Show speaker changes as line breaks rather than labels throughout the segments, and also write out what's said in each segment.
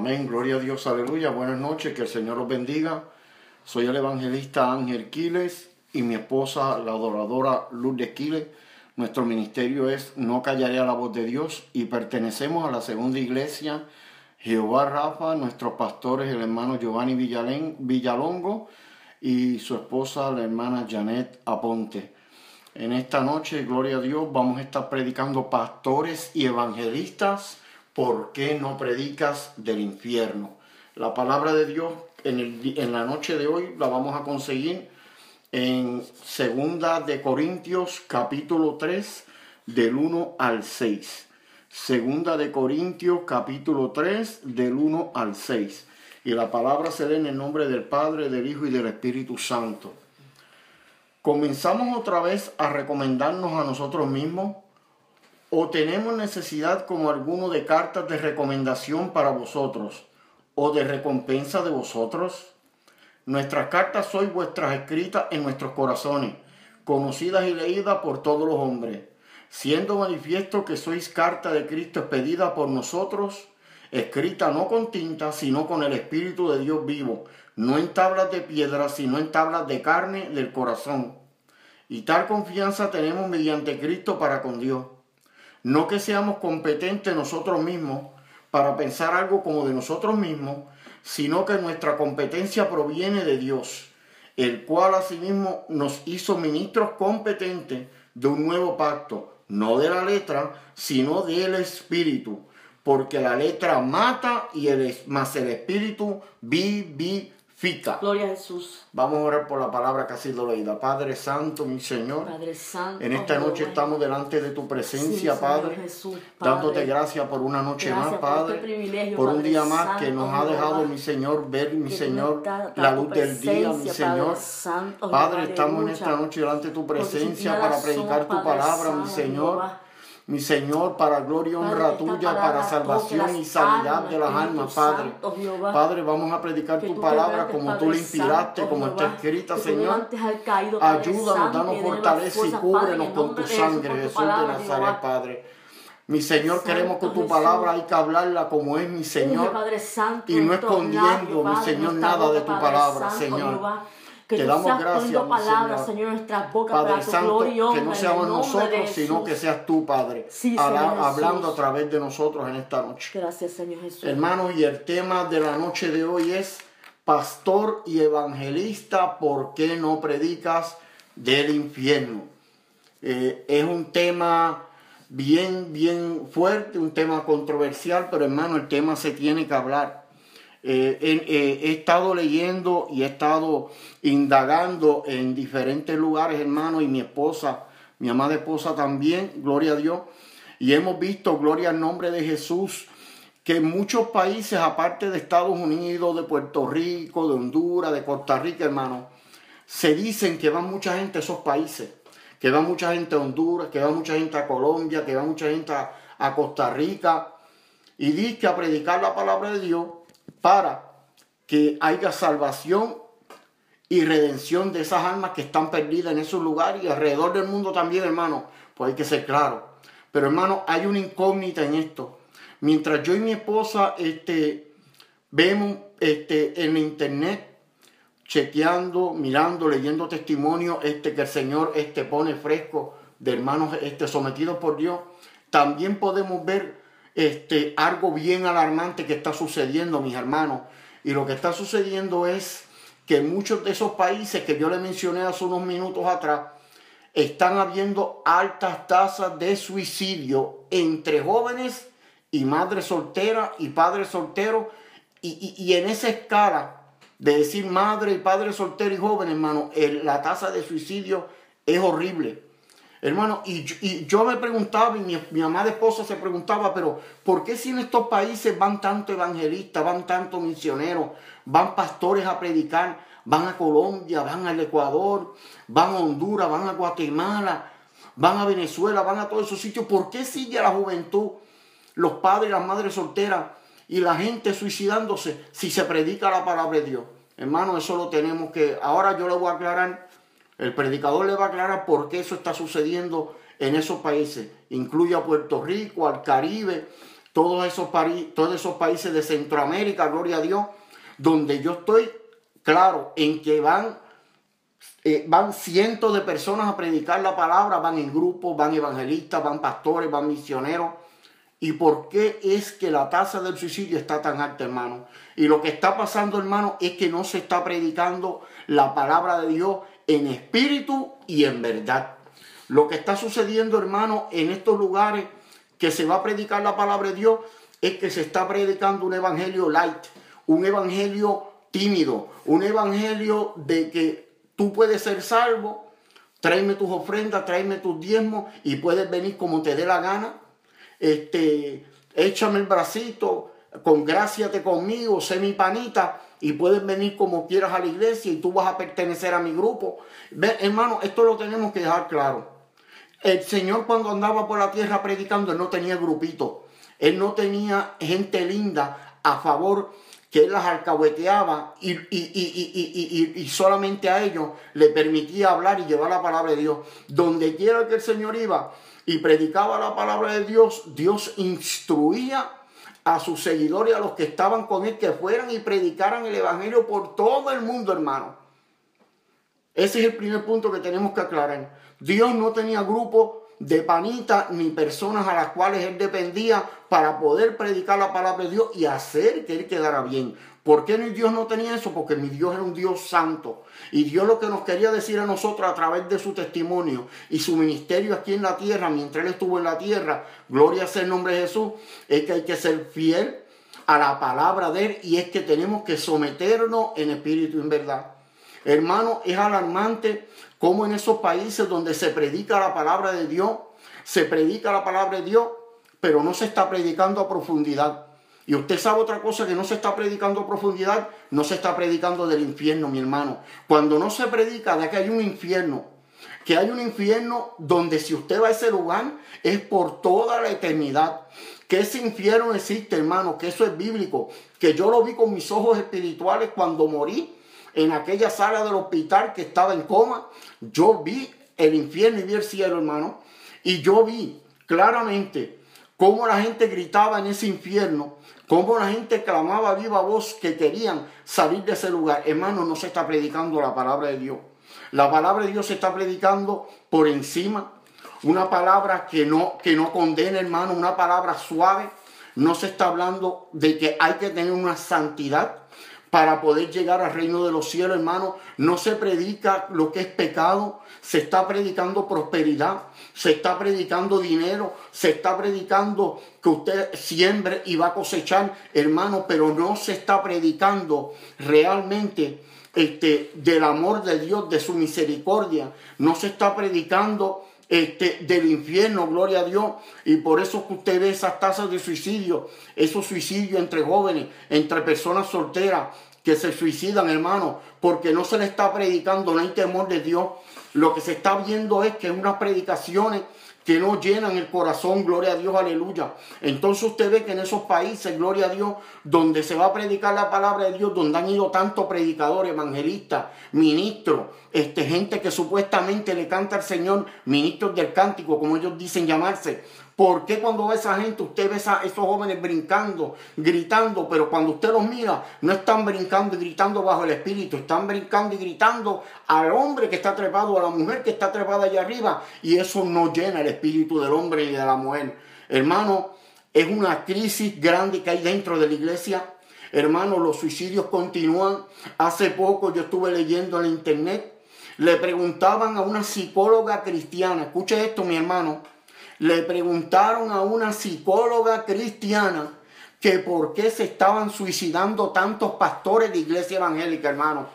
Amén, gloria a Dios, aleluya. Buenas noches, que el Señor los bendiga. Soy el evangelista Ángel Quiles y mi esposa, la adoradora Lourdes Quiles. Nuestro ministerio es No callaré a la voz de Dios y pertenecemos a la segunda iglesia Jehová Rafa, nuestros pastores, el hermano Giovanni Villalongo y su esposa, la hermana Janet Aponte. En esta noche, gloria a Dios, vamos a estar predicando pastores y evangelistas ¿por qué no predicas del infierno? La palabra de Dios en, la noche de hoy la vamos a conseguir en Segunda de Corintios capítulo 3 del 1 al 6. Segunda de Corintios capítulo 3 del 1 al 6. Y la palabra se lee en el nombre del Padre, del Hijo y del Espíritu Santo. Comenzamos otra vez a recomendarnos a nosotros mismos ¿O tenemos necesidad como alguno de cartas de recomendación para vosotros o de recompensa de vosotros? Nuestras cartas sois vuestras escritas en nuestros corazones, conocidas y leídas por todos los hombres, siendo manifiesto que sois carta de Cristo expedida por nosotros, escrita no con tinta, sino con el Espíritu de Dios vivo, no en tablas de piedra, sino en tablas de carne del corazón. Y tal confianza tenemos mediante Cristo para con Dios no que seamos competentes nosotros mismos para pensar algo como de nosotros mismos, sino que nuestra competencia proviene de Dios, el cual asimismo nos hizo ministros competentes de un nuevo pacto, no de la letra, sino del espíritu, porque la letra mata y el, más el espíritu vivifica
Gloria a Jesús.
Vamos a orar por la palabra que ha sido leída. Padre Santo, mi Señor.
Padre Santo.
En esta noche estamos delante de tu presencia, Padre, Dándote gracias por una noche más, Padre. Este por, un día más que nos ha dejado, mi Señor, ver, mi Señor, la luz del día, mi Señor. Padre, estamos en esta noche delante de tu presencia para predicar tu palabra, mi Señor mi Señor, para gloria y honra tuya, para salvación y sanidad de las almas, Padre. Padre, vamos a predicar tu palabra como tú la inspiraste, como está escrita, Señor. Ayúdanos, danos fortaleza y cúbrenos con tu sangre, Jesús de Nazaret, Padre. Mi Señor, queremos que tu palabra hay que hablarla como es, mi Señor. Y no escondiendo, mi Señor, nada de tu palabra, Señor.
Que te damos gracias, palabras, Señor, nuestras bocas Padre para tu Santo, gloria
que no seamos nosotros, sino que seas tú, Padre, hablando a través de nosotros en esta noche.
Gracias, Señor Jesús.
Hermanos, y el tema de la noche de hoy es pastor y evangelista, ¿por qué no predicas del infierno? Eh, es un tema bien, bien fuerte, un tema controversial, pero hermano, el tema se tiene que hablar. Eh, eh, he estado leyendo y he estado indagando en diferentes lugares, hermano, y mi esposa, mi amada esposa también, gloria a Dios. Y hemos visto, gloria al nombre de Jesús, que en muchos países, aparte de Estados Unidos, de Puerto Rico, de Honduras, de Costa Rica, hermano, se dicen que va mucha gente a esos países, que va mucha gente a Honduras, que va mucha gente a Colombia, que va mucha gente a, a Costa Rica, y dice a predicar la palabra de Dios para que haya salvación y redención de esas almas que están perdidas en esos lugares y alrededor del mundo también, hermano. Pues hay que ser claro. Pero hermano, hay una incógnita en esto. Mientras yo y mi esposa este, vemos este, en internet, chequeando, mirando, leyendo testimonios este, que el Señor este, pone fresco de hermanos este, sometidos por Dios, también podemos ver este, algo bien alarmante que está sucediendo, mis hermanos. Y lo que está sucediendo es que muchos de esos países que yo le mencioné hace unos minutos atrás, están habiendo altas tasas de suicidio entre jóvenes y madres solteras y padres solteros. Y, y, en esa escala de decir madre y padre soltero y joven, hermano, la tasa de suicidio es horrible. Hermano, y, yo me preguntaba, y mi, mi amada esposa se preguntaba, pero ¿por qué si en estos países van tanto evangelistas, van tanto misioneros, van pastores a predicar, van a Colombia, van al Ecuador, van a Honduras, van a Guatemala, van a Venezuela, van a todos esos sitios? ¿Por qué sigue la juventud, los padres, las madres solteras y la gente suicidándose si se predica la palabra de Dios? Hermano, eso lo tenemos que... Ahora yo le voy a aclarar el predicador le va a aclarar por qué eso está sucediendo en esos países. Incluye a Puerto Rico, al Caribe, todos esos, todos esos países de Centroamérica, gloria a Dios, donde yo estoy claro en que van, eh, van cientos de personas a predicar la palabra, van en grupos, van evangelistas, van pastores, van misioneros. ¿Y por qué es que la tasa del suicidio está tan alta, hermano? Y lo que está pasando, hermano, es que no se está predicando la palabra de Dios en espíritu y en verdad. Lo que está sucediendo, hermano, en estos lugares que se va a predicar la palabra de Dios es que se está predicando un evangelio light, un evangelio tímido, un evangelio de que tú puedes ser salvo, tráeme tus ofrendas, tráeme tus diezmos y puedes venir como te dé la gana. Este, échame el bracito, congráciate conmigo, sé mi panita y puedes venir como quieras a la iglesia y tú vas a pertenecer a mi grupo. hermano, esto lo tenemos que dejar claro. El Señor cuando andaba por la tierra predicando, Él no tenía grupito. Él no tenía gente linda a favor que Él las alcahueteaba y, y, solamente a ellos le permitía hablar y llevar la palabra de Dios. Donde quiera que el Señor iba y predicaba la palabra de Dios, Dios instruía a sus seguidores, a los que estaban con Él, que fueran y predicaran el Evangelio por todo el mundo, hermano. Ese es el primer punto que tenemos que aclarar. Dios no tenía grupo de panitas ni personas a las cuales él dependía para poder predicar la palabra de Dios y hacer que él quedara bien. ¿Por qué Dios no tenía eso? Porque mi Dios era un Dios santo. Y Dios lo que nos quería decir a nosotros a través de su testimonio y su ministerio aquí en la tierra, mientras Él estuvo en la tierra, gloria sea el nombre de Jesús, es que hay que ser fiel a la palabra de Él y es que tenemos que someternos en espíritu y en verdad. Hermano, es alarmante cómo en esos países donde se predica la palabra de Dios, se predica la palabra de Dios, pero no se está predicando a profundidad. Y usted sabe otra cosa que no se está predicando profundidad, no se está predicando del infierno, mi hermano. Cuando no se predica de que hay un infierno, que hay un infierno donde si usted va a ese lugar es por toda la eternidad. Que ese infierno existe, hermano, que eso es bíblico, que yo lo vi con mis ojos espirituales cuando morí en aquella sala del hospital que estaba en coma, yo vi el infierno y vi el cielo, hermano. Y yo vi claramente cómo la gente gritaba en ese infierno, cómo la gente clamaba viva voz que querían salir de ese lugar. Hermano, no se está predicando la palabra de Dios. La palabra de Dios se está predicando por encima. Una palabra que no, que no condena, hermano, una palabra suave. No se está hablando de que hay que tener una santidad para poder llegar al reino de los cielos, hermano. No se predica lo que es pecado, se está predicando prosperidad, se está predicando dinero, se está predicando que usted siembre y va a cosechar, hermano, pero no se está predicando realmente este, del amor de Dios, de su misericordia. No se está predicando este, del infierno, gloria a Dios. Y por eso que usted ve esas tasas de suicidio, esos suicidios entre jóvenes, entre personas solteras que se suicidan, hermano, porque no se le está predicando, no hay temor de Dios. Lo que se está viendo es que unas predicaciones que no llenan el corazón, gloria a Dios, aleluya. Entonces usted ve que en esos países, gloria a Dios, donde se va a predicar la palabra de Dios, donde han ido tantos predicadores, evangelistas, ministros, este, gente que supuestamente le canta al Señor, ministros del cántico, como ellos dicen llamarse, ¿Por qué cuando ve a esa gente, usted ve a esos jóvenes brincando, gritando, pero cuando usted los mira, no están brincando y gritando bajo el espíritu, están brincando y gritando al hombre que está trepado, a la mujer que está trepada allá arriba, y eso no llena el espíritu del hombre y de la mujer. Hermano, es una crisis grande que hay dentro de la iglesia. Hermano, los suicidios continúan. Hace poco yo estuve leyendo en internet, le preguntaban a una psicóloga cristiana, escuche esto mi hermano, le preguntaron a una psicóloga cristiana que por qué se estaban suicidando tantos pastores de iglesia evangélica, hermano.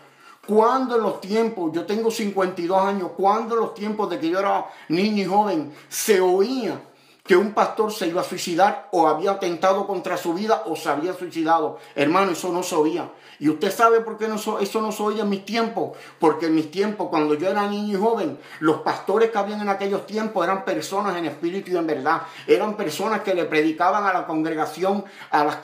Cuando en los tiempos, yo tengo 52 años, cuando en los tiempos de que yo era niño y joven, se oía que un pastor se iba a suicidar o había atentado contra su vida o se había suicidado. Hermano, eso no se oía. Y usted sabe por qué eso no se oía en mis tiempos. Porque en mis tiempos, cuando yo era niño y joven, los pastores que habían en aquellos tiempos eran personas en espíritu y en verdad. Eran personas que le predicaban a la congregación,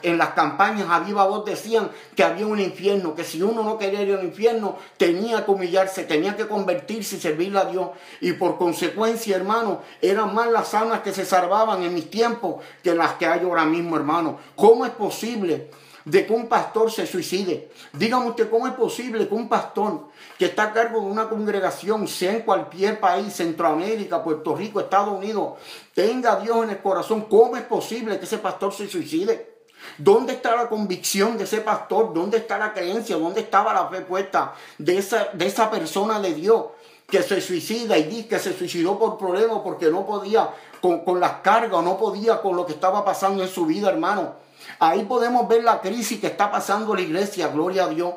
en las campañas a viva voz decían que había un infierno, que si uno no quería ir al infierno, tenía que humillarse, tenía que convertirse y servirle a Dios. Y por consecuencia, hermano, eran más las almas que se salvaban en mis tiempos que las que hay ahora mismo, hermano. ¿Cómo es posible de que un pastor se suicide? Dígame usted, ¿cómo es posible que un pastor que está a cargo de una congregación, sea en cualquier país, Centroamérica, Puerto Rico, Estados Unidos, tenga a Dios en el corazón? ¿Cómo es posible que ese pastor se suicide? ¿Dónde está la convicción de ese pastor? ¿Dónde está la creencia? ¿Dónde estaba la fe puesta de esa, de esa persona de Dios que se suicida y dice que se suicidó por problemas porque no podía con, las cargas o no podía con lo que estaba pasando en su vida, hermano? Ahí podemos ver la crisis que está pasando la iglesia, gloria a Dios.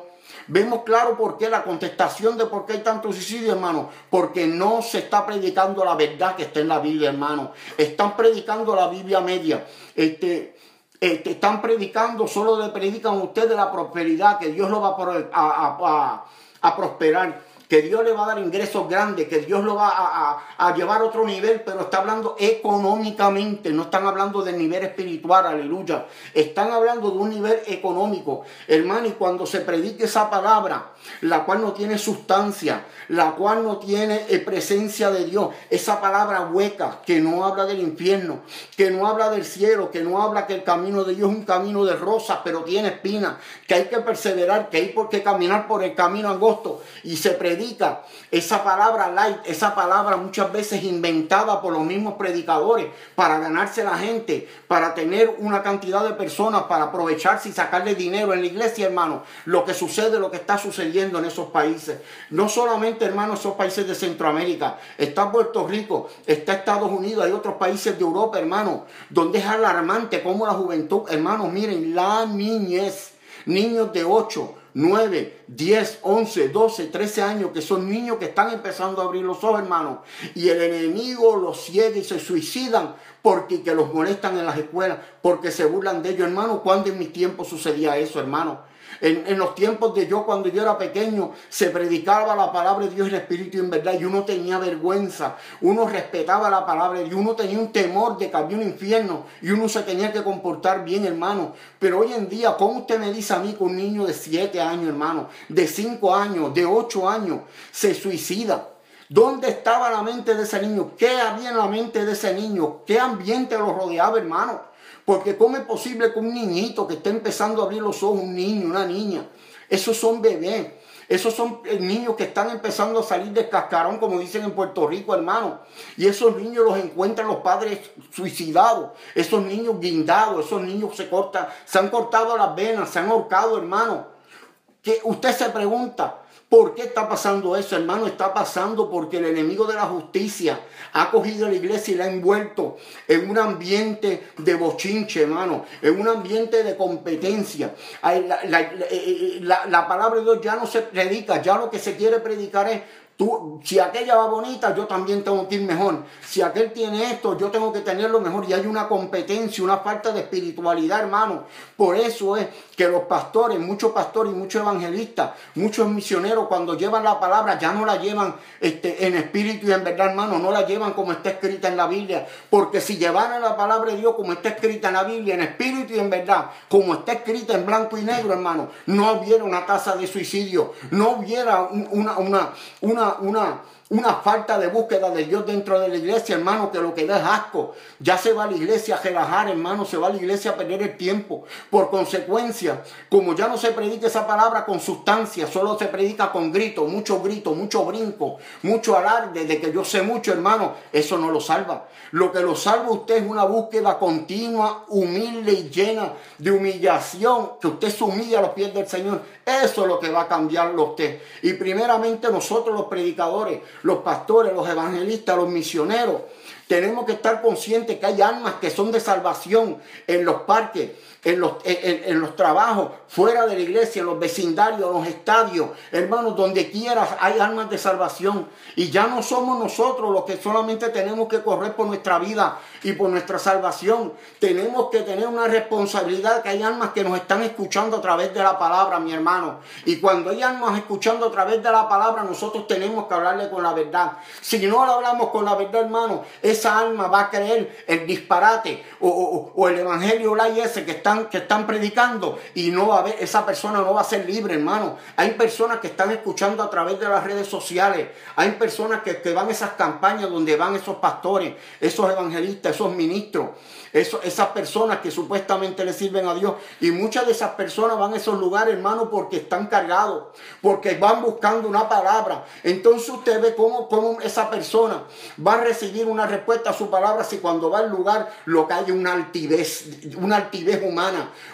Vemos claro por qué la contestación de por qué hay tanto suicidio, hermano. Porque no se está predicando la verdad que está en la Biblia, hermano. Están predicando la Biblia media. Este, este, están predicando, solo le predican a ustedes la prosperidad, que Dios lo va a, a prosperar que Dios le va a dar ingresos grandes, que Dios lo va a, llevar a otro nivel, pero está hablando económicamente, no están hablando del nivel espiritual, aleluya. Están hablando de un nivel económico. Hermano, y cuando se predique esa palabra, la cual no tiene sustancia, la cual no tiene eh, presencia de Dios, esa palabra hueca que no habla del infierno, que no habla del cielo, que no habla que el camino de Dios es un camino de rosas, pero tiene espinas, que hay que perseverar, que hay por qué caminar por el camino angosto y se predica predica esa palabra light, esa palabra muchas veces inventada por los mismos predicadores para ganarse la gente, para tener una cantidad de personas, para aprovecharse y sacarle dinero en la iglesia, hermano. Lo que sucede, lo que está sucediendo en esos países. No solamente, hermano, esos países de Centroamérica. Está Puerto Rico, está Estados Unidos, hay otros países de Europa, hermano, donde es alarmante como la juventud, hermano, miren, la niñez, niños de 8, 9, 10, 11, 12, 13 años, que son niños que están empezando a abrir los ojos, hermano. Y el enemigo los ciega y se suicidan porque que los molestan en las escuelas, porque se burlan de ellos, hermano. ¿Cuándo en mi tiempo sucedía eso, hermano? En, los tiempos de yo, cuando yo era pequeño, se predicaba la palabra de Dios en espíritu y en verdad, y uno tenía vergüenza, uno respetaba la palabra, y uno tenía un temor de que había un infierno, y uno se tenía que comportar bien, hermano. Pero hoy en día, ¿cómo usted me dice a mí que un niño de 7 años, hermano, de 5 años, de 8 años, se suicida? ¿Dónde estaba la mente de ese niño? ¿Qué había en la mente de ese niño? ¿Qué ambiente lo rodeaba, hermano? Porque ¿cómo es posible que un niñito que esté empezando a abrir los ojos, un niño, una niña, esos son bebés, esos son eh, niños que están empezando a salir del cascarón, como dicen en Puerto Rico, hermano. Y esos niños los encuentran los padres suicidados, esos niños guindados, esos niños se cortan, se han cortado las venas, se han ahorcado, hermano. Que usted se pregunta, ¿Por qué está pasando eso, hermano? Está pasando porque el enemigo de la justicia ha cogido a la iglesia y la ha envuelto en un ambiente de bochinche, hermano, en un ambiente de competencia. La, eh, eh, la palabra de Dios ya no se predica, ya lo que se quiere predicar es Si aquella va bonita, yo también tengo que ir mejor. Si aquel tiene esto, yo tengo que tenerlo mejor. Y hay una competencia, una falta de espiritualidad, hermano. Por eso es que los pastores, muchos pastores y muchos evangelistas, muchos misioneros, cuando llevan la palabra, ya no la llevan este, en espíritu y en verdad, hermano. No la llevan como está escrita en la Biblia. Porque si llevaran la palabra de Dios como está escrita en la Biblia, en espíritu y en verdad, como está escrita en blanco y negro, hermano, no hubiera una tasa de suicidio, no hubiera una, una, una una, falta de búsqueda de Dios dentro de la iglesia, hermano, que lo que da es asco. Ya se va a la iglesia a relajar, hermano, se va a la iglesia a perder el tiempo. Por consecuencia, como ya no se predica esa palabra con sustancia, solo se predica con grito, mucho grito, mucho brinco, mucho alarde de que yo sé mucho, hermano, eso no lo salva. Lo que lo salva usted es una búsqueda continua, humilde y llena de humillación, que usted se humilla a los pies del Señor. Eso es lo que va a cambiarlo usted. Y primeramente nosotros los predicadores, los pastores, los evangelistas, los misioneros, tenemos que estar conscientes que hay almas que son de salvación en los parques, en los, en, los trabajos, fuera de la iglesia, en los vecindarios, en los estadios, hermanos, donde quieras hay almas de salvación. Y ya no somos nosotros los que solamente tenemos que correr por nuestra vida y por nuestra salvación. Tenemos que tener una responsabilidad que hay almas que nos están escuchando a través de la palabra, mi hermano. Y cuando hay almas escuchando a través de la palabra, nosotros tenemos que hablarle con la verdad. Si no le hablamos con la verdad, hermano, es esa alma va a creer el disparate o, el evangelio la ese que están, que están predicando y no va a ver, esa persona no va a ser libre, hermano. Hay personas que están escuchando a través de las redes sociales, hay personas que, que van a esas campañas donde van esos pastores, esos evangelistas, esos ministros esas personas que supuestamente le sirven a Dios. Y muchas de esas personas van a esos lugares, hermano, porque están cargados, porque van buscando una palabra. Entonces usted ve cómo, cómo esa persona va a recibir una respuesta a su palabra si cuando va al lugar lo que hay una altivez, una altivez humana,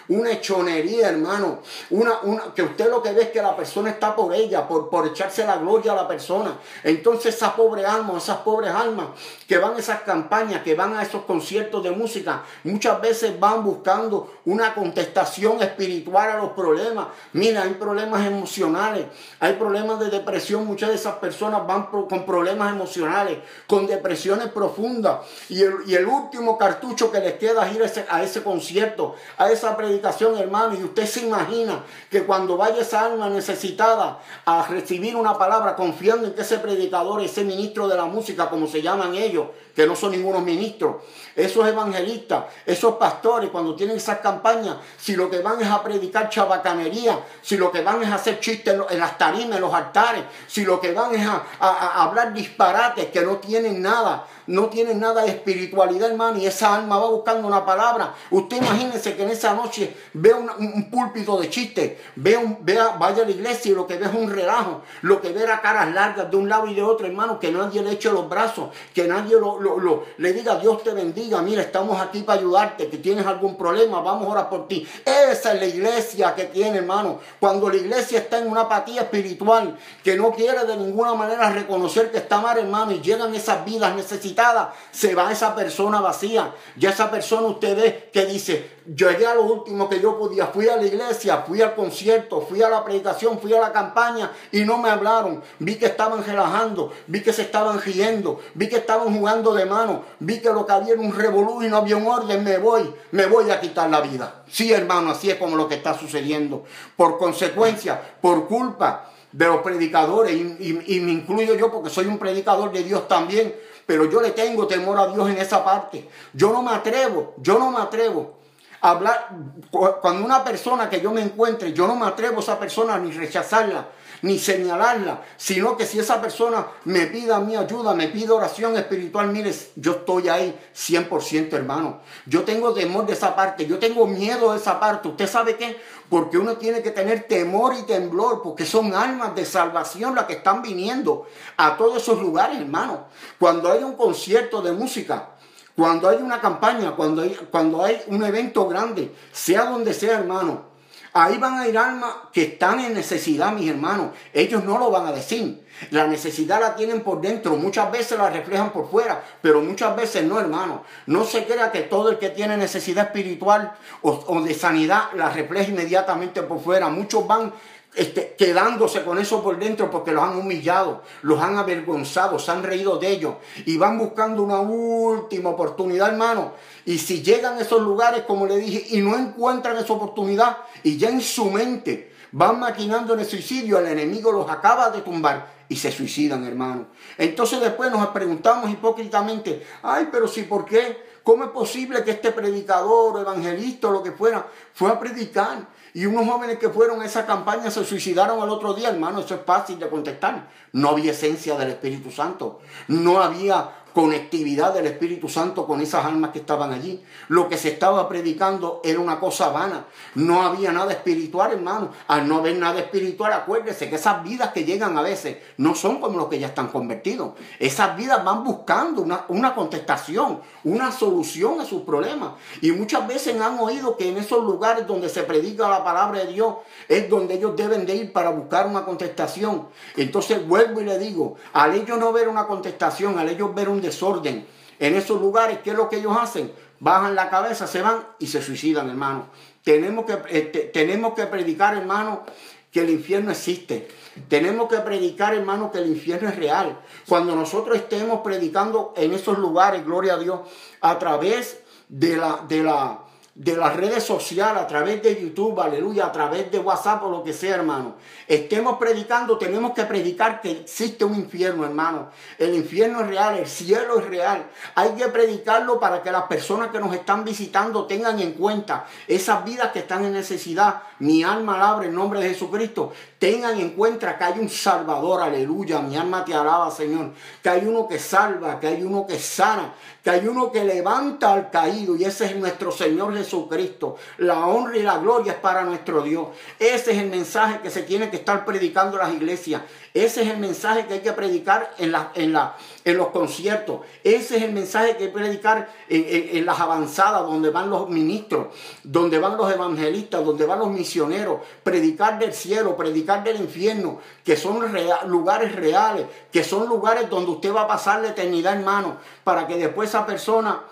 una hechonería, hermano. Una, una, que usted lo que ve es que la persona está por ella, por, por echarse la gloria a la persona. Entonces esa pobre alma, esas pobres almas que van a esas campañas, que van a esos conciertos de música, muchas veces van buscando una contestación espiritual a los problemas. Mira, hay problemas emocionales, hay problemas de depresión. Muchas de esas personas van con problemas emocionales, con depresiones profundas. Y el, último cartucho que les queda es ir a ese concierto, a esa predicación, hermano. Y usted se imagina que cuando vaya esa alma necesitada a recibir una palabra, confiando en que ese predicador, ese ministro de la música, como se llaman ellos, que no son ningunos ministros, esos evangelistas, esos pastores, cuando tienen esas campañas, si lo que van es a predicar chabacanería, si lo que van es a hacer chistes en las tarimas, en los altares, si lo que van es a hablar disparates que no tienen nada, no tienen nada de espiritualidad, hermano, y esa alma va buscando una palabra. Usted imagínese que en esa noche ve un, púlpito de chiste, ve un, vea, vaya a la iglesia y lo que ve es un relajo, lo que ve era caras largas de un lado y de otro, hermano, que nadie le eche los brazos, que nadie lo, le diga Dios te bendiga, mira, estamos aquí para ayudarte, que tienes algún problema, vamos a orar por ti. Esa es la iglesia que tiene, hermano. Cuando la iglesia está en una apatía espiritual, que no quiere de ninguna manera reconocer que está mal, hermano, y llegan esas vidas necesitadas se va esa persona vacía. Ya esa persona usted ve que dice, yo llegué a lo último que yo podía, fui a la iglesia, fui al concierto, fui a la predicación, fui a la campaña y no me hablaron. Vi que estaban relajando, vi que se estaban riendo, vi que estaban jugando de mano, vi que lo que había era un revolú y no había un orden, me voy, me voy a quitar la vida. Sí, hermano, así es como lo que está sucediendo. Por consecuencia, por culpa de los predicadores, y me incluyo yo porque soy un predicador de Dios también, pero yo le tengo temor a Dios en esa parte. Yo no me atrevo, yo no me atrevo hablar, cuando una persona que yo me encuentre, yo no me atrevo a esa persona ni rechazarla, ni señalarla, sino que si esa persona me pida mi ayuda, me pide oración espiritual, mire, yo estoy ahí 100% hermano. Yo tengo temor de esa parte, yo tengo miedo de esa parte. ¿Usted sabe qué? Porque uno tiene que tener temor y temblor, porque son almas de salvación las que están viniendo a todos esos lugares, hermano. Cuando hay un concierto de música, cuando hay una campaña, cuando hay, cuando hay un evento grande, sea donde sea, hermano, Ahí van a ir almas que están en necesidad, mis hermanos. Ellos no lo van a decir. La necesidad la tienen por dentro. Muchas veces la reflejan por fuera, pero muchas veces no, hermano. No se crea que todo el que tiene necesidad espiritual o, o de sanidad la refleja inmediatamente por fuera. Muchos van este, quedándose con eso por dentro porque los han humillado, los han avergonzado, se han reído de ellos y van buscando una última oportunidad, hermano. Y si llegan a esos lugares, como le dije, y no encuentran esa oportunidad y ya en su mente van maquinando en el suicidio, el enemigo los acaba de tumbar y se suicidan, hermano. Entonces después nos preguntamos hipócritamente, ay, pero si, ¿por qué? ¿Cómo es posible que este predicador, evangelista o lo que fuera, fue a predicar? Y unos jóvenes que fueron a esa campaña se suicidaron al otro día, hermano, eso es fácil de contestar. No había esencia del Espíritu Santo. No había conectividad del Espíritu Santo con esas almas que estaban allí. Lo que se estaba predicando era una cosa vana. No había nada espiritual, hermano. Al no haber nada espiritual, acuérdese que esas vidas que llegan a veces no son como los que ya están convertidos. Esas vidas van buscando una, una contestación, una solución a sus problemas. Y muchas veces han oído que en esos lugares donde se predica la palabra de Dios es donde ellos deben de ir para buscar una contestación. Entonces vuelvo y le digo, al ellos no ver una contestación, al ellos ver un desorden en esos lugares, ¿qué es lo que ellos hacen? Bajan la cabeza, se van y se suicidan, hermano. Tenemos que, este, tenemos que predicar, hermano, que el infierno existe. Tenemos que predicar, hermano, que el infierno es real. Cuando nosotros estemos predicando en esos lugares, gloria a Dios, a través de la, de la, de las redes sociales, a través de YouTube, aleluya, a través de WhatsApp o lo que sea, hermano, estemos predicando, tenemos que predicar que existe un infierno, hermano. El infierno es real, el cielo es real. Hay que predicarlo para que las personas que nos están visitando tengan en cuenta esas vidas que están en necesidad. Mi alma alabra en nombre de Jesucristo. Tengan en cuenta que hay un Salvador, aleluya. Mi alma te alaba, Señor. Que hay uno que salva, que hay uno que sana, que hay uno que levanta al caído y ese es nuestro Señor Jesucristo. La honra y la gloria es para nuestro Dios. Ese es el mensaje que se tiene que estar predicando las iglesias. Ese es el mensaje que hay que predicar en, la, en, la, en los conciertos. Ese es el mensaje que hay que predicar en, las avanzadas, donde van los ministros, donde van los evangelistas, donde van los misioneros. Predicar del cielo, predicar del infierno, que son lugares reales, que son lugares donde usted va a pasar la eternidad, hermano, para que después esa persona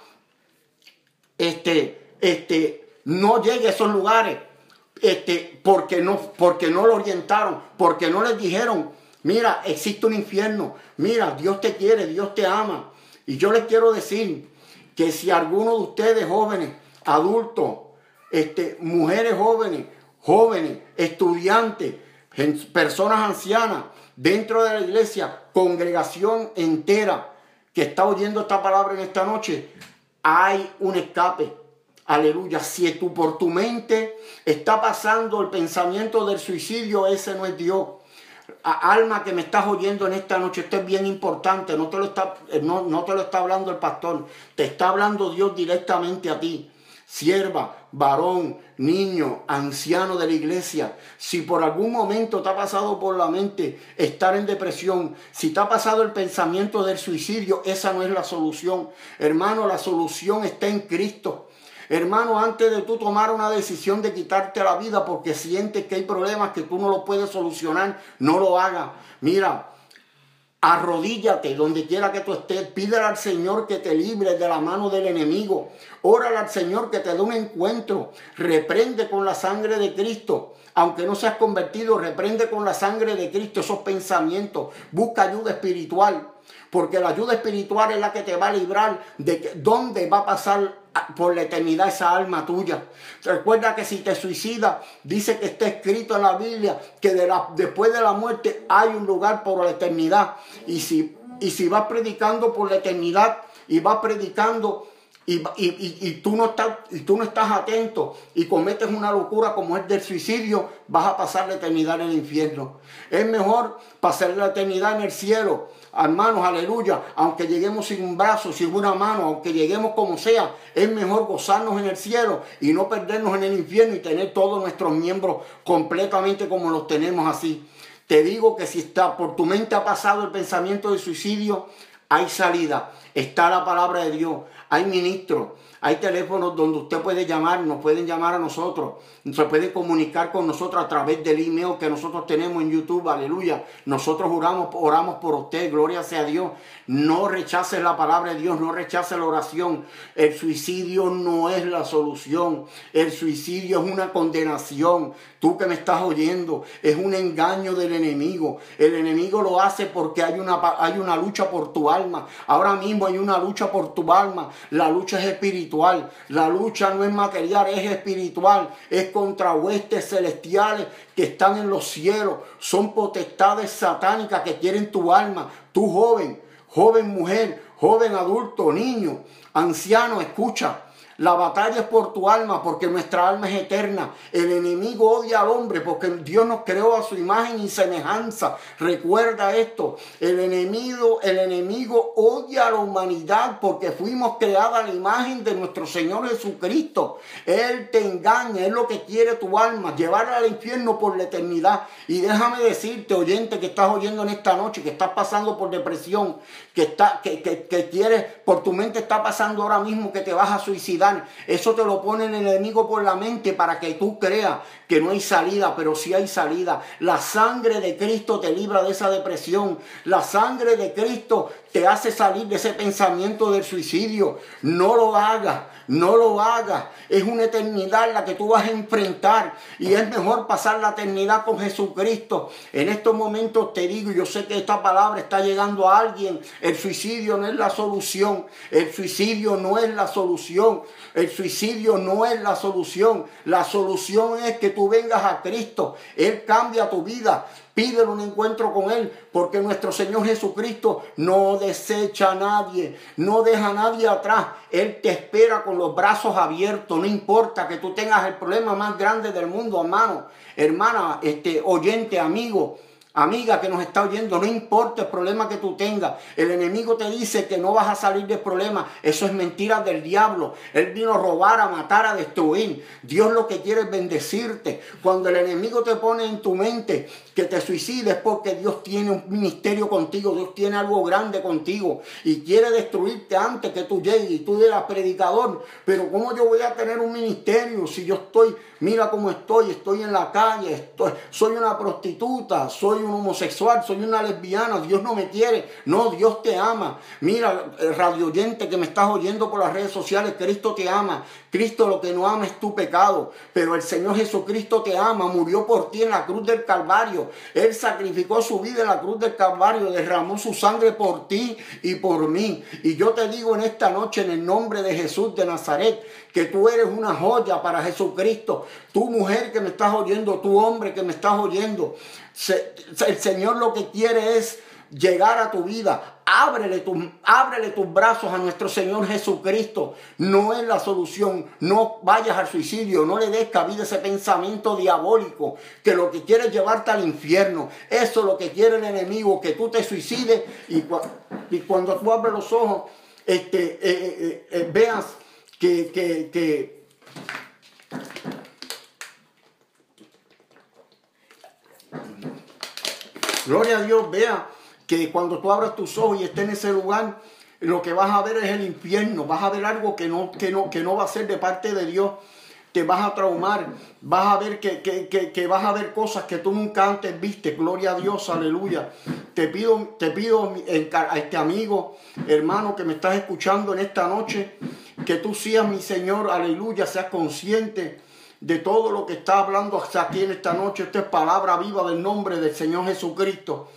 este, este, no llegue a esos lugares. Este, porque, no, porque no lo orientaron, porque no les dijeron, mira, existe un infierno, mira, Dios te quiere, Dios te ama. Y yo les quiero decir que si alguno de ustedes jóvenes, adultos, este, mujeres jóvenes, jóvenes, estudiantes, personas ancianas, dentro de la iglesia, congregación entera que está oyendo esta palabra en esta noche, hay un escape. Aleluya. Si tú por tu mente está pasando el pensamiento del suicidio, ese no es Dios. Alma que me estás oyendo en esta noche, esto es bien importante. No te, lo está, eh, no, no te lo está hablando el pastor, te está hablando Dios directamente a ti sierva, varón, niño, anciano de la iglesia, si por algún momento te ha pasado por la mente estar en depresión, si te ha pasado el pensamiento del suicidio, esa no es la solución. Hermano, la solución está en Cristo. Hermano, antes de tú tomar una decisión de quitarte la vida porque sientes que hay problemas que tú no lo puedes solucionar, no lo hagas. Mira, Arrodíllate donde quiera que tú estés. Pídele al Señor que te libre de la mano del enemigo. Órale al Señor que te dé un encuentro. Reprende con la sangre de Cristo. Aunque no seas convertido, reprende con la sangre de Cristo esos pensamientos. Busca ayuda espiritual. Porque la ayuda espiritual es la que te va a librar de dónde va a pasar por la eternidad esa alma tuya. Recuerda que si te suicidas, dice que está escrito en la Biblia que de la, después de la muerte hay un lugar por la eternidad. Y si, y si vas predicando por la eternidad y vas predicando y, y, tú no estás, y tú no estás atento y cometes una locura como es del suicidio, vas a pasar la eternidad en el infierno. Es mejor pasar la eternidad en el cielo hermanos, aleluya, aunque lleguemos sin un brazo, sin una mano, aunque lleguemos como sea, es mejor gozarnos en el cielo y no perdernos en el infierno y tener todos nuestros miembros completamente como los tenemos así. Te digo que si está por tu mente ha pasado el pensamiento de suicidio, hay salida. Está la palabra de Dios, hay ministros, hay teléfonos donde usted puede llamar, nos pueden llamar a nosotros, se puede comunicar con nosotros a través del email que nosotros tenemos en YouTube, aleluya. Nosotros oramos, por usted, gloria sea Dios. No rechace la palabra de Dios, no rechace la oración. El suicidio no es la solución, el suicidio es una condenación. Tú que me estás oyendo, es un engaño del enemigo. El enemigo lo hace porque hay una, hay una lucha por tu alma. Ahora mismo hay una lucha por tu alma. La lucha es espiritual. La lucha no es material, es espiritual. Es contra huestes celestiales que están en los cielos. Son potestades satánicas que quieren tu alma. Tu joven, joven mujer, joven adulto, niño, anciano, escucha. La batalla es por tu alma, porque nuestra alma es eterna. El enemigo odia al hombre, porque Dios nos creó a su imagen y semejanza. Recuerda esto. El enemigo, el enemigo odia a la humanidad porque fuimos creados a la imagen de nuestro Señor Jesucristo. Él te engaña, es lo que quiere tu alma, llevarla al infierno por la eternidad. Y déjame decirte, oyente, que estás oyendo en esta noche, que estás pasando por depresión, que, está, que, que, que quieres, por tu mente está pasando ahora mismo que te vas a suicidar eso te lo pone el enemigo por la mente para que tú creas que no hay salida, pero sí hay salida. La sangre de Cristo te libra de esa depresión. La sangre de Cristo te hace salir de ese pensamiento del suicidio. No lo hagas. No lo hagas. Es una eternidad la que tú vas a enfrentar. Y es mejor pasar la eternidad con Jesucristo. En estos momentos te digo, yo sé que esta palabra está llegando a alguien. El suicidio no es la solución. El suicidio no es la solución. El suicidio no es la solución. La solución es que tú vengas a Cristo. Él cambia tu vida. Pídele un encuentro con Él, porque nuestro Señor Jesucristo no desecha a nadie, no deja a nadie atrás. Él te espera con los brazos abiertos, no importa que tú tengas el problema más grande del mundo, hermano, hermana, este oyente, amigo. Amiga que nos está oyendo, no importa el problema que tú tengas. El enemigo te dice que no vas a salir del problema. Eso es mentira del diablo. Él vino a robar, a matar, a destruir. Dios lo que quiere es bendecirte. Cuando el enemigo te pone en tu mente que te suicides porque Dios tiene un ministerio contigo, Dios tiene algo grande contigo y quiere destruirte antes que tú llegues y tú eres predicador. Pero ¿cómo yo voy a tener un ministerio si yo estoy, mira cómo estoy, estoy en la calle, estoy, soy una prostituta, soy un homosexual, soy una lesbiana, Dios no me quiere. No, Dios te ama. Mira, eh, radio oyente que me estás oyendo por las redes sociales, Cristo te ama. Cristo lo que no ama es tu pecado, pero el Señor Jesucristo te ama, murió por ti en la cruz del Calvario. Él sacrificó su vida en la cruz del Calvario, derramó su sangre por ti y por mí. Y yo te digo en esta noche en el nombre de Jesús de Nazaret, que tú eres una joya para Jesucristo. Tu mujer que me estás oyendo, tu hombre que me estás oyendo. El Señor lo que quiere es llegar a tu vida. Ábrele, ábrele tus brazos a nuestro Señor Jesucristo. No es la solución. No vayas al suicidio. No le des cabida ese pensamiento diabólico que lo que quiere es llevarte al infierno. Eso es lo que quiere el enemigo, que tú te suicides y, y cuando tú abres los ojos, este, eh, eh, eh, veas que, que Gloria a Dios, vea que cuando tú abras tus ojos y estés en ese lugar, lo que vas a ver es el infierno, vas a ver algo que no, que no, que no va a ser de parte de Dios. Te vas a traumar, vas a ver que, que, vas a ver cosas que tú nunca antes viste. Gloria a Dios, aleluya. Te pido, te pido a este amigo, hermano que me estás escuchando en esta noche, que tú seas mi Señor, aleluya, seas consciente de todo lo que está hablando aquí en esta noche. Esta es palabra viva del nombre del Señor Jesucristo.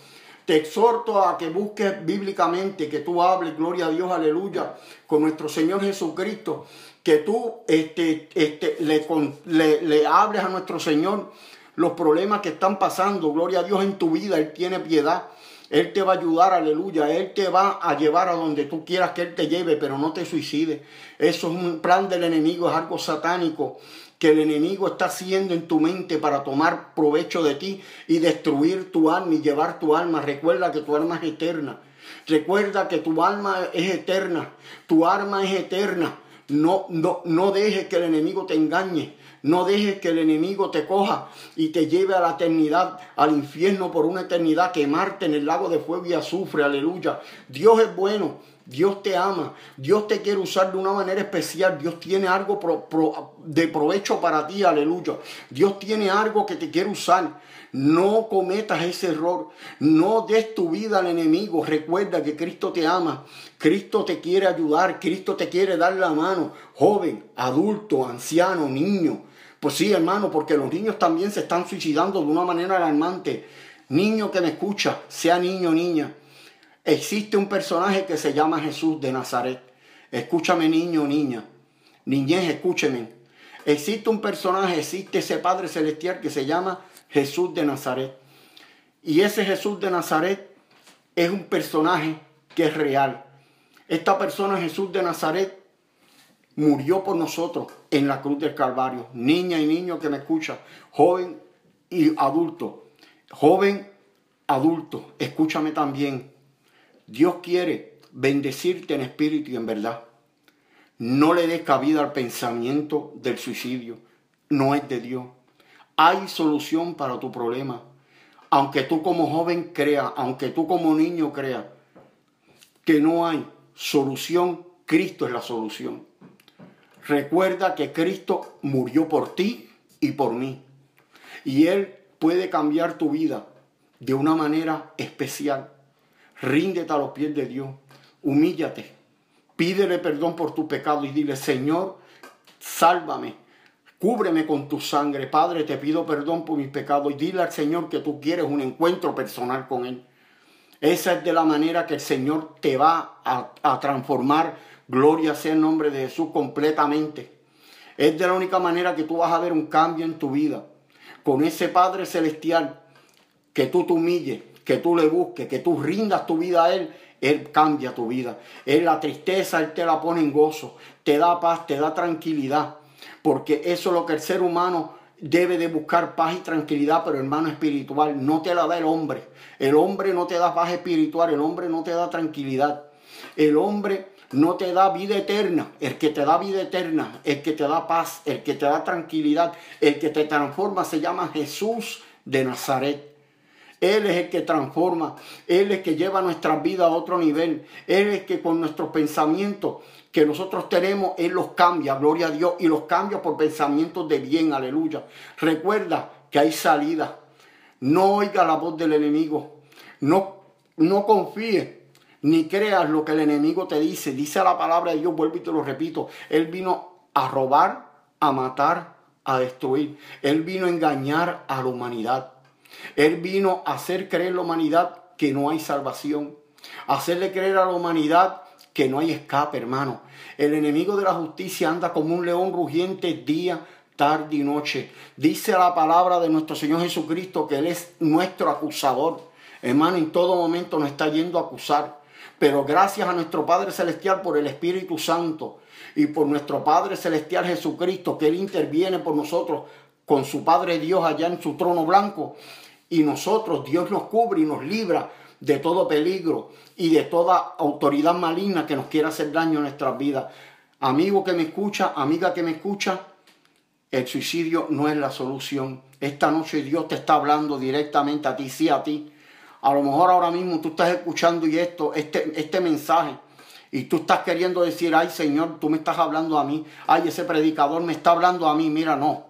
Te exhorto a que busques bíblicamente, que tú hables, gloria a Dios, aleluya, con nuestro Señor Jesucristo, que tú este, este, le, le, le hables a nuestro Señor los problemas que están pasando, gloria a Dios en tu vida, Él tiene piedad. Él te va a ayudar, aleluya. Él te va a llevar a donde tú quieras que Él te lleve, pero no te suicides. Eso es un plan del enemigo, es algo satánico que el enemigo está haciendo en tu mente para tomar provecho de ti y destruir tu alma y llevar tu alma. Recuerda que tu alma es eterna. Recuerda que tu alma es eterna. Tu alma es eterna. No, no, no dejes que el enemigo te engañe. No dejes que el enemigo te coja y te lleve a la eternidad, al infierno por una eternidad, quemarte en el lago de fuego y azufre. Aleluya. Dios es bueno. Dios te ama, Dios te quiere usar de una manera especial, Dios tiene algo de provecho para ti, aleluya. Dios tiene algo que te quiere usar. No cometas ese error, no des tu vida al enemigo. Recuerda que Cristo te ama, Cristo te quiere ayudar, Cristo te quiere dar la mano, joven, adulto, anciano, niño. Pues sí, hermano, porque los niños también se están suicidando de una manera alarmante. Niño que me escucha, sea niño o niña Existe un personaje que se llama Jesús de Nazaret. Escúchame niño o niña. Niñez, escúcheme. Existe un personaje, existe ese Padre Celestial que se llama Jesús de Nazaret. Y ese Jesús de Nazaret es un personaje que es real. Esta persona, Jesús de Nazaret, murió por nosotros en la cruz del Calvario. Niña y niño que me escucha, joven y adulto. Joven, adulto, escúchame también. Dios quiere bendecirte en espíritu y en verdad. No le des cabida al pensamiento del suicidio. No es de Dios. Hay solución para tu problema. Aunque tú como joven creas, aunque tú como niño creas que no hay solución, Cristo es la solución. Recuerda que Cristo murió por ti y por mí. Y Él puede cambiar tu vida de una manera especial. Ríndete a los pies de Dios. Humíllate. Pídele perdón por tu pecado y dile, Señor, sálvame. Cúbreme con tu sangre. Padre, te pido perdón por mis pecados y dile al Señor que tú quieres un encuentro personal con Él. Esa es de la manera que el Señor te va a, a transformar. Gloria sea el nombre de Jesús completamente. Es de la única manera que tú vas a ver un cambio en tu vida. Con ese Padre Celestial, que tú te humilles, que tú le busques, que tú rindas tu vida a Él, Él cambia tu vida. Él la tristeza, Él te la pone en gozo, te da paz, te da tranquilidad. Porque eso es lo que el ser humano debe de buscar paz y tranquilidad, pero hermano espiritual, no te la da el hombre. El hombre no te da paz espiritual, el hombre no te da tranquilidad. El hombre no te da vida eterna. El que te da vida eterna, el que te da paz, el que te da tranquilidad, el que te transforma se llama Jesús de Nazaret. Él es el que transforma, Él es el que lleva nuestra vida a otro nivel, Él es el que con nuestros pensamientos que nosotros tenemos, Él los cambia, gloria a Dios, y los cambia por pensamientos de bien, aleluya. Recuerda que hay salida. No oiga la voz del enemigo. No, no confíe ni creas lo que el enemigo te dice. Dice la palabra de Dios, vuelvo y te lo repito. Él vino a robar, a matar, a destruir. Él vino a engañar a la humanidad. Él vino a hacer creer a la humanidad que no hay salvación. Hacerle creer a la humanidad que no hay escape, hermano. El enemigo de la justicia anda como un león rugiente día, tarde y noche. Dice la palabra de nuestro Señor Jesucristo que Él es nuestro acusador. Hermano, en todo momento nos está yendo a acusar. Pero gracias a nuestro Padre Celestial por el Espíritu Santo y por nuestro Padre Celestial Jesucristo, que Él interviene por nosotros con su Padre Dios allá en su trono blanco. Y nosotros, Dios nos cubre y nos libra de todo peligro y de toda autoridad maligna que nos quiera hacer daño en nuestras vidas. Amigo que me escucha, amiga que me escucha, el suicidio no es la solución. Esta noche Dios te está hablando directamente a ti, sí a ti. A lo mejor ahora mismo tú estás escuchando y esto, este, este mensaje, y tú estás queriendo decir, ay Señor, tú me estás hablando a mí, ay ese predicador me está hablando a mí, mira, no.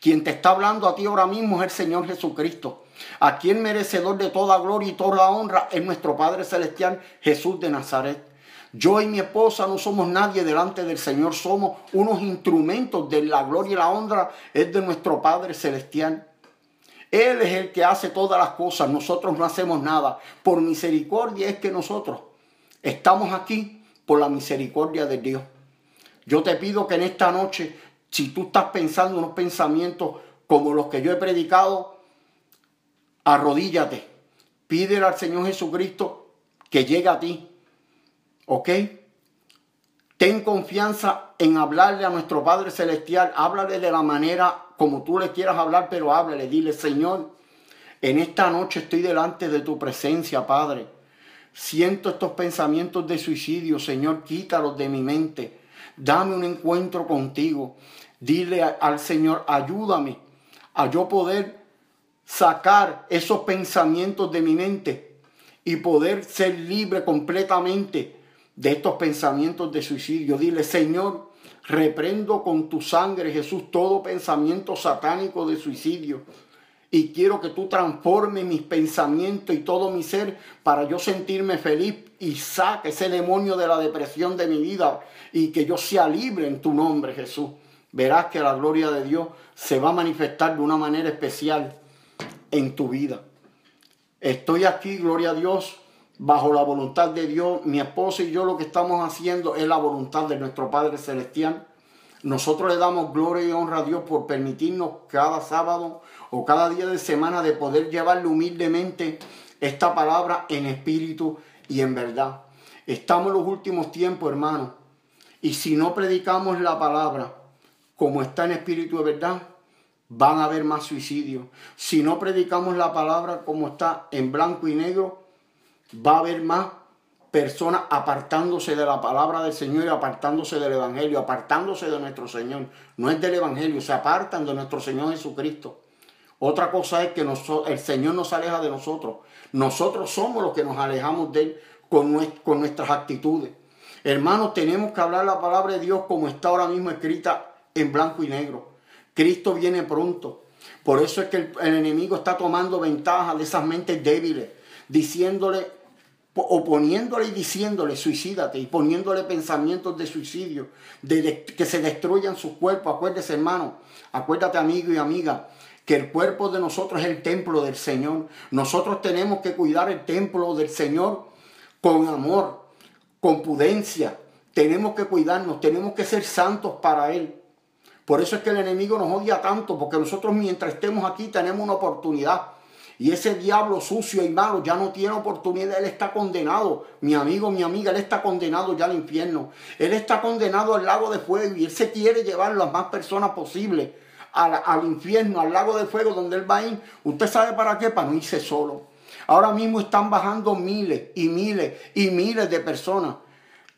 Quien te está hablando a ti ahora mismo es el Señor Jesucristo. A quien merecedor de toda gloria y toda honra es nuestro Padre Celestial, Jesús de Nazaret. Yo y mi esposa no somos nadie delante del Señor, somos unos instrumentos de la gloria y la honra, es de nuestro Padre Celestial. Él es el que hace todas las cosas, nosotros no hacemos nada. Por misericordia es que nosotros estamos aquí por la misericordia de Dios. Yo te pido que en esta noche, si tú estás pensando unos pensamientos como los que yo he predicado, arrodíllate, pídele al Señor Jesucristo que llegue a ti. ¿Ok? Ten confianza en hablarle a nuestro Padre Celestial, háblale de la manera como tú le quieras hablar, pero háblale, dile, Señor, en esta noche estoy delante de tu presencia, Padre. Siento estos pensamientos de suicidio, Señor, quítalos de mi mente. Dame un encuentro contigo. Dile al Señor, ayúdame a yo poder sacar esos pensamientos de mi mente y poder ser libre completamente de estos pensamientos de suicidio. Dile, Señor, Reprendo con tu sangre, Jesús, todo pensamiento satánico de suicidio. Y quiero que tú transformes mis pensamientos y todo mi ser para yo sentirme feliz y saque ese demonio de la depresión de mi vida y que yo sea libre en tu nombre, Jesús. Verás que la gloria de Dios se va a manifestar de una manera especial en tu vida. Estoy aquí, gloria a Dios, bajo la voluntad de Dios. Mi esposa y yo lo que estamos haciendo es la voluntad de nuestro Padre Celestial. Nosotros le damos gloria y honra a Dios por permitirnos cada sábado o cada día de semana de poder llevarle humildemente esta palabra en espíritu y en verdad. Estamos en los últimos tiempos, hermanos. Y si no predicamos la palabra como está en espíritu de verdad, van a haber más suicidios. Si no predicamos la palabra como está en blanco y negro, va a haber más personas apartándose de la palabra del Señor y apartándose del Evangelio, apartándose de nuestro Señor. No es del Evangelio, se apartan de nuestro Señor Jesucristo. Otra cosa es que el Señor nos aleja de nosotros. Nosotros somos los que nos alejamos de Él con, con nuestras actitudes. Hermanos, tenemos que hablar la palabra de Dios como está ahora mismo escrita en blanco y negro. Cristo viene pronto. Por eso es que el, enemigo está tomando ventaja de esas mentes débiles, diciéndole oponiéndole y diciéndole suicídate y poniéndole pensamientos de suicidio, que se destruyan sus cuerpos. Acuérdese, hermano, acuérdate, amigo y amiga, que el cuerpo de nosotros es el templo del Señor. Nosotros tenemos que cuidar el templo del Señor con amor, con prudencia. Tenemos que cuidarnos, tenemos que ser santos para Él. Por eso es que el enemigo nos odia tanto, porque nosotros mientras estemos aquí tenemos una oportunidad. Y ese diablo sucio y malo ya no tiene oportunidad, él está condenado. Mi amigo, mi amiga, él está condenado ya al infierno. Él está condenado al lago de fuego y él se quiere llevar las más personas posibles al, infierno, al lago de fuego donde él va a ir. ¿Usted sabe para qué? Para no irse solo. Ahora mismo están bajando miles y miles y miles de personas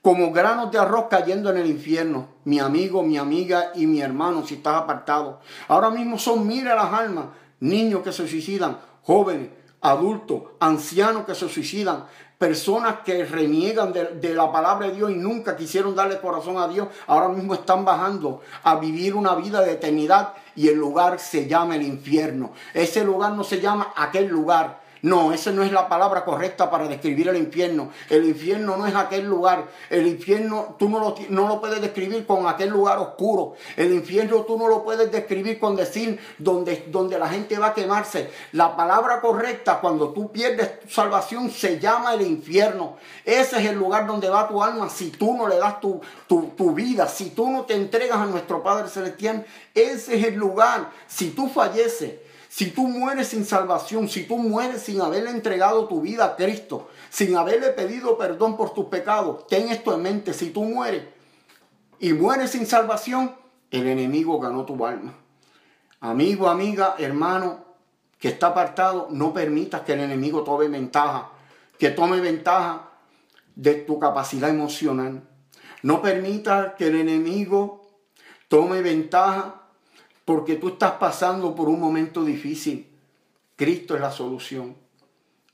como granos de arroz cayendo en el infierno. Mi amigo, mi amiga y mi hermano, si estás apartado. Ahora mismo son miles las almas, niños que se suicidan, jóvenes, adultos, ancianos que se suicidan, personas que reniegan de, la palabra de Dios y nunca quisieron darle corazón a Dios, ahora mismo están bajando a vivir una vida de eternidad y el lugar se llama el infierno. Ese lugar no se llama aquel lugar. No, esa no es la palabra correcta para describir el infierno. El infierno no es aquel lugar. El infierno tú no lo, no lo puedes describir con aquel lugar oscuro. El infierno tú no lo puedes describir con decir donde, donde la gente va a quemarse. La palabra correcta cuando tú pierdes tu salvación se llama el infierno. Ese es el lugar donde va tu alma si tú no le das tu, tu, tu vida, si tú no te entregas a nuestro Padre Celestial. Ese es el lugar. Si tú falleces si tú mueres sin salvación, si tú mueres sin haberle entregado tu vida a Cristo, sin haberle pedido perdón por tus pecados, ten esto en mente, si tú mueres y mueres sin salvación, el enemigo ganó tu alma. Amigo, amiga, hermano que está apartado, no permitas que el enemigo tome ventaja, que tome ventaja de tu capacidad emocional. No permitas que el enemigo tome ventaja porque tú estás pasando por un momento difícil. Cristo es la solución.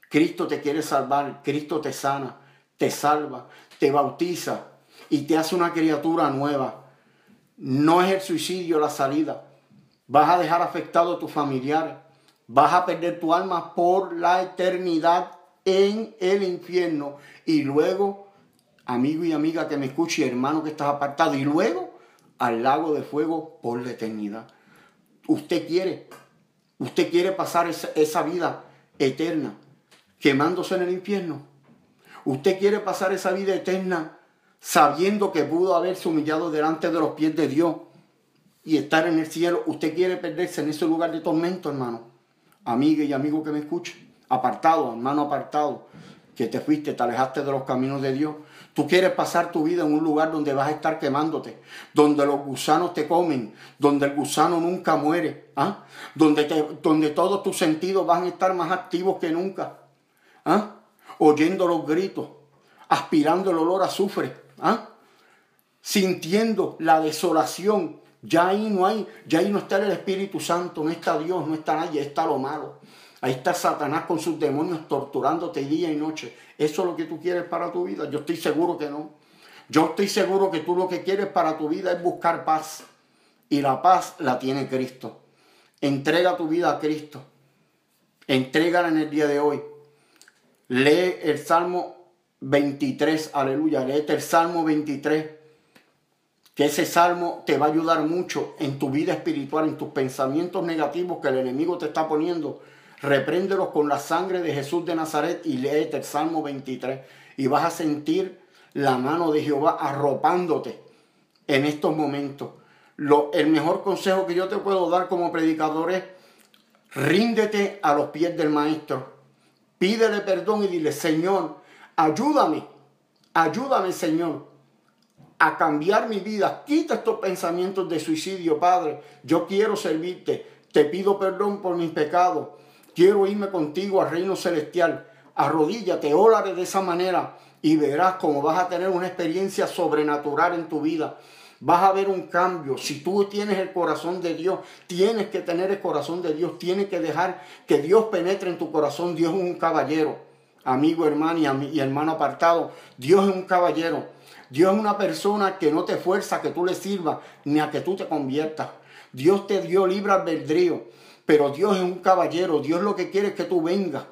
Cristo te quiere salvar, Cristo te sana, te salva, te bautiza y te hace una criatura nueva. No es el suicidio la salida. Vas a dejar afectado a tus familiares. Vas a perder tu alma por la eternidad en el infierno. Y luego, amigo y amiga que me escuche, hermano que estás apartado, y luego al lago de fuego por la eternidad usted quiere. Usted quiere pasar esa, vida eterna quemándose en el infierno. Usted quiere pasar esa vida eterna sabiendo que pudo haberse humillado delante de los pies de Dios y estar en el cielo. Usted quiere perderse en ese lugar de tormento, hermano. Amiga y amigo que me escuche. Apartado, hermano apartado. Que te fuiste, te alejaste de los caminos de Dios. Tú quieres pasar tu vida en un lugar donde vas a estar quemándote, donde los gusanos te comen, donde el gusano nunca muere, ¿ah? donde, donde todos tus sentidos van a estar más activos que nunca, ¿ah? oyendo los gritos, aspirando el olor a azufre, ¿ah? sintiendo la desolación. Ya ahí no hay, ya ahí no está el Espíritu Santo, no está Dios, no está nadie, está lo malo. Ahí está Satanás con sus demonios torturándote día y noche. ¿Eso es lo que tú quieres para tu vida? Yo estoy seguro que no. Yo estoy seguro que tú lo que quieres para tu vida es buscar paz. Y la paz la tiene Cristo. Entrega tu vida a Cristo. Entrégala en el día de hoy. Lee el Salmo 23. Aleluya. Lee el Salmo 23. Que ese salmo te va a ayudar mucho en tu vida espiritual, en tus pensamientos negativos que el enemigo te está poniendo repréndelos con la sangre de Jesús de Nazaret y léete el Salmo 23 y vas a sentir la mano de Jehová arropándote en estos momentos. Lo, el mejor consejo que yo te puedo dar como predicador es ríndete a los pies del maestro. Pídele perdón y dile, Señor, ayúdame, ayúdame, Señor, a cambiar mi vida. Quita estos pensamientos de suicidio, Padre. Yo quiero servirte. Te pido perdón por mis pecados. Quiero irme contigo al reino celestial. Arrodíllate, órale de esa manera y verás cómo vas a tener una experiencia sobrenatural en tu vida. Vas a ver un cambio. Si tú tienes el corazón de Dios, tienes que tener el corazón de Dios. Tienes que dejar que Dios penetre en tu corazón. Dios es un caballero. Amigo, hermano y, hermano apartado. Dios es un caballero. Dios es una persona que no te fuerza a que tú le sirvas ni a que tú te conviertas. Dios te dio libre albedrío. Pero Dios es un caballero, Dios lo que quiere es que tú vengas,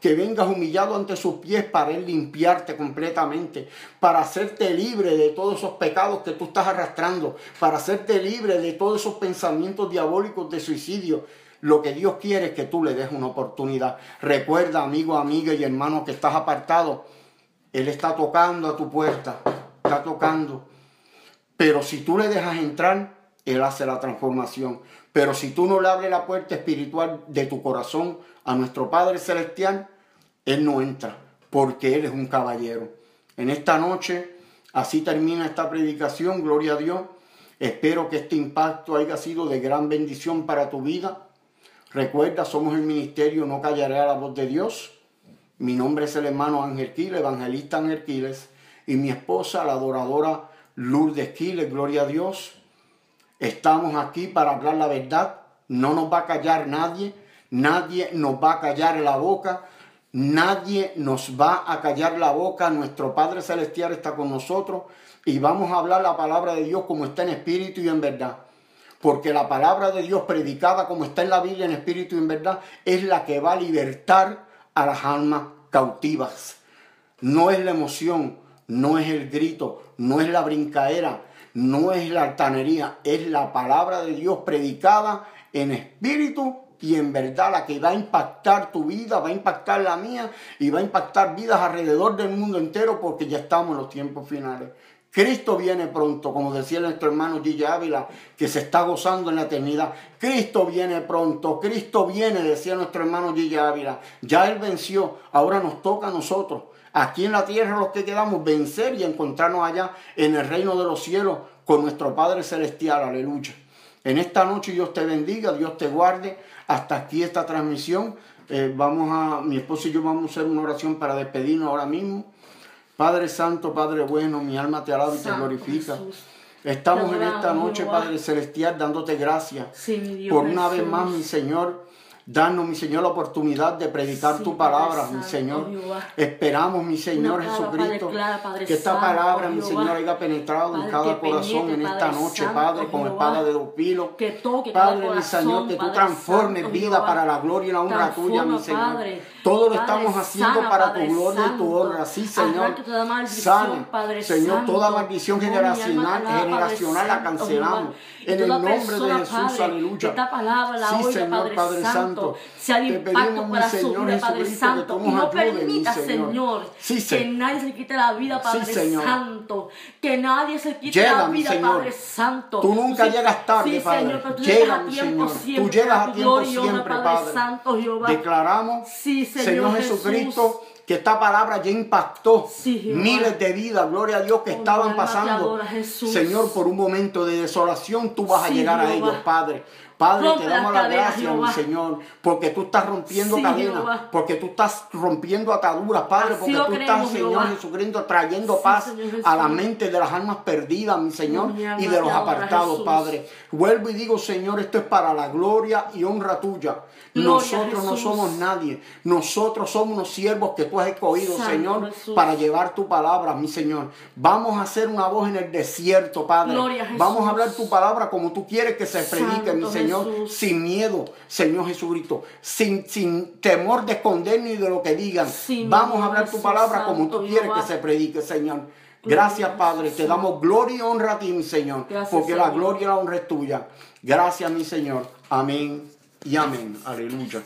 que vengas humillado ante sus pies para Él limpiarte completamente, para hacerte libre de todos esos pecados que tú estás arrastrando, para hacerte libre de todos esos pensamientos diabólicos de suicidio. Lo que Dios quiere es que tú le des una oportunidad. Recuerda, amigo, amiga y hermano, que estás apartado. Él está tocando a tu puerta, está tocando. Pero si tú le dejas entrar, Él hace la transformación. Pero si tú no le abres la puerta espiritual de tu corazón a nuestro Padre Celestial, Él no entra, porque Él es un caballero. En esta noche, así termina esta predicación, gloria a Dios. Espero que este impacto haya sido de gran bendición para tu vida. Recuerda, somos el ministerio No Callaré a la Voz de Dios. Mi nombre es el hermano Ángel Quiles, evangelista Ángel Quiles, y mi esposa, la adoradora Lourdes Quiles, gloria a Dios. Estamos aquí para hablar la verdad. No nos va a callar nadie. Nadie nos va a callar la boca. Nadie nos va a callar la boca. Nuestro Padre Celestial está con nosotros y vamos a hablar la palabra de Dios como está en espíritu y en verdad. Porque la palabra de Dios predicada como está en la Biblia en espíritu y en verdad es la que va a libertar a las almas cautivas. No es la emoción, no es el grito, no es la brincaera, no es la altanería, es la palabra de Dios predicada en espíritu y en verdad la que va a impactar tu vida, va a impactar la mía y va a impactar vidas alrededor del mundo entero porque ya estamos en los tiempos finales. Cristo viene pronto, como decía nuestro hermano Gigi Ávila, que se está gozando en la eternidad. Cristo viene pronto, Cristo viene, decía nuestro hermano Gigi Ávila. Ya Él venció, ahora nos toca a nosotros aquí en la tierra los que quedamos, vencer y encontrarnos allá en el reino de los cielos con nuestro Padre Celestial, aleluya. En esta noche Dios te bendiga, Dios te guarde. Hasta aquí esta transmisión. Eh, vamos a, mi esposo y yo vamos a hacer una oración para despedirnos ahora mismo. Padre Santo, Padre bueno, mi alma te alaba y te glorifica. Estamos en esta noche, Padre Celestial, dándote gracias por una vez más, mi Señor Danos, mi Señor, la oportunidad de predicar tu palabra, mi Señor. Esperamos, mi Señor Jesucristo, que esta palabra, mi Señor, haya penetrado en cada corazón en esta noche, Padre, con espada de dos pilos. Padre, mi Señor, que tú transformes vida para la gloria y la honra tuya, mi Señor. Todo lo estamos haciendo para tu gloria y tu honra. Sí, Señor. Sana, Señor, toda maldición generacional, generacional la cancelamos. En el nombre de Jesús, aleluya.
Esta palabra la sí, Señor, Padre Santo. Sea el impacto para su vida, Padre Santo. Y no permita, Señor, que nadie se quite la vida, Padre Santo. Que nadie se quite la vida, Padre Santo.
Tú nunca llegas tarde, Padre. Señor, pero tú llegas a tiempo siempre. Tú llegas a tiempo siempre, Padre Santo, Jehová. Declaramos, Señor Jesucristo que esta palabra ya impactó miles de vidas, gloria a Dios, que estaban pasando, Señor, por un momento de desolación, tú vas a llegar a ellos, Padre. Padre, te damos la gracia, mi Señor, porque tú estás rompiendo cadenas, porque tú estás rompiendo ataduras, Padre, porque tú estás, Señor Jesucristo, trayendo paz a la mente de las almas perdidas, mi Señor, y de los apartados, Padre. Vuelvo y digo, Señor, esto es para la gloria y honra tuya. Nosotros no somos nadie, nosotros somos unos siervos que tú has escogido, Señor, para llevar tu palabra, mi Señor. Vamos a hacer una voz en el desierto, Padre. Vamos a hablar tu palabra como tú quieres que se predique, mi Señor sin miedo, Señor Jesucristo, sin, sin temor de esconder ni de lo que digan. Vamos a hablar tu palabra como tú quieres que se predique, Señor. Gracias, Padre. Te damos gloria y honra a ti, mi Señor, porque la gloria y la honra es tuya. Gracias, mi Señor. Amén y amén. Aleluya.